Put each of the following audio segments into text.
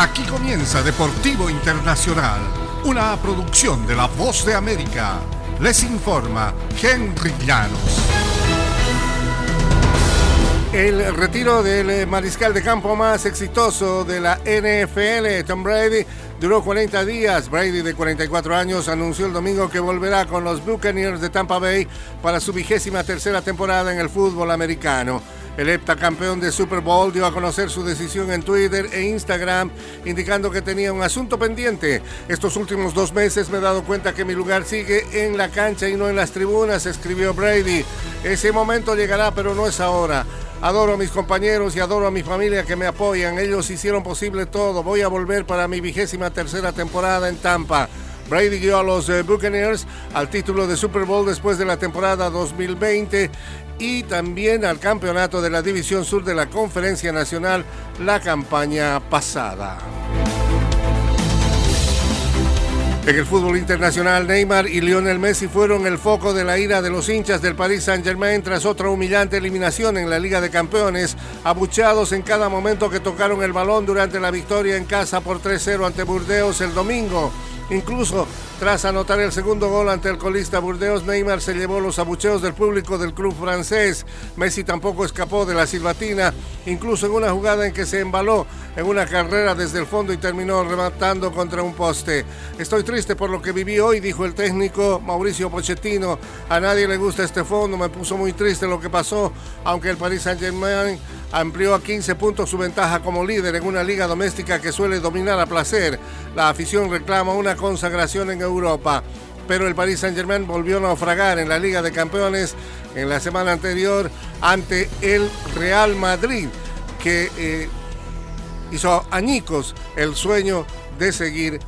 Aquí comienza Deportivo Internacional, una producción de La Voz de América. Les informa Henry Llanos. El retiro del mariscal de campo más exitoso de la NFL, Tom Brady, duró 40 días. Brady, de 44 años, anunció el domingo que volverá con los Buccaneers de Tampa Bay para su vigésima tercera temporada en el fútbol americano. El heptacampeón de Super Bowl dio a conocer su decisión en Twitter e Instagram, indicando que tenía un asunto pendiente. Estos últimos dos meses me he dado cuenta que mi lugar sigue en la cancha y no en las tribunas, escribió Brady. Ese momento llegará, pero no es ahora. Adoro a mis compañeros y adoro a mi familia que me apoyan. Ellos hicieron posible todo. Voy a volver para mi vigésima tercera temporada en Tampa. Brady guió a los eh, Buccaneers al título de Super Bowl después de la temporada 2020 y también al campeonato de la División Sur de la Conferencia Nacional la campaña pasada. En el fútbol internacional, Neymar y Lionel Messi fueron el foco de la ira de los hinchas del Paris Saint-Germain tras otra humillante eliminación en la Liga de Campeones, abucheados en cada momento que tocaron el balón durante la victoria en casa por 3-0 ante Burdeos el domingo. Incluso tras anotar el segundo gol ante el colista Burdeos, Neymar se llevó los abucheos del público del club francés. Messi tampoco escapó de la silbatina, incluso en una jugada en que se embaló en una carrera desde el fondo y terminó rematando contra un poste. Estoy triste por lo que viví hoy, dijo el técnico Mauricio Pochettino. A nadie le gusta este fondo, me puso muy triste lo que pasó, aunque el Paris Saint-Germain amplió a 15 puntos su ventaja como líder en una liga doméstica que suele dominar a placer. La afición reclama una consagración en Europa. Pero el Paris Saint-Germain volvió a naufragar en la Liga de Campeones en la semana anterior ante el Real Madrid, que eh, hizo añicos el sueño de seguir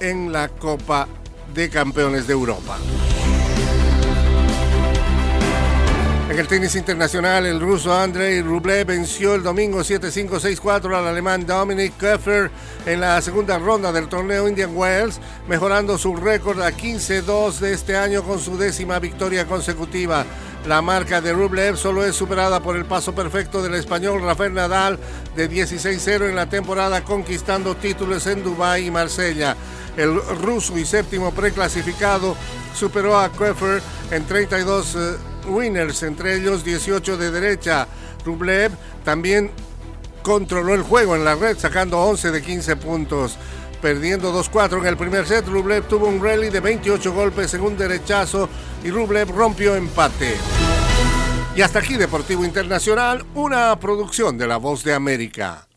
en la Copa de Campeones de Europa. El tenis internacional, el ruso Andrei Rublev venció el domingo 7-5-6-4 al alemán Dominic Koeffer en la segunda ronda del torneo Indian Wells, mejorando su récord a 15-2 de este año con su décima victoria consecutiva. La marca de Rublev solo es superada por el paso perfecto del español Rafael Nadal de 16-0 en la temporada, conquistando títulos en Dubái y Marsella. El ruso y séptimo preclasificado superó a Koeffer en 32 winners, entre ellos 18 de derecha. Rublev también controló el juego en la red, sacando 11 de 15 puntos. Perdiendo 2-4 en el primer set, Rublev tuvo un rally de 28 golpes en un derechazo y Rublev rompió empate. Y hasta aquí Deportivo Internacional, una producción de La Voz de América.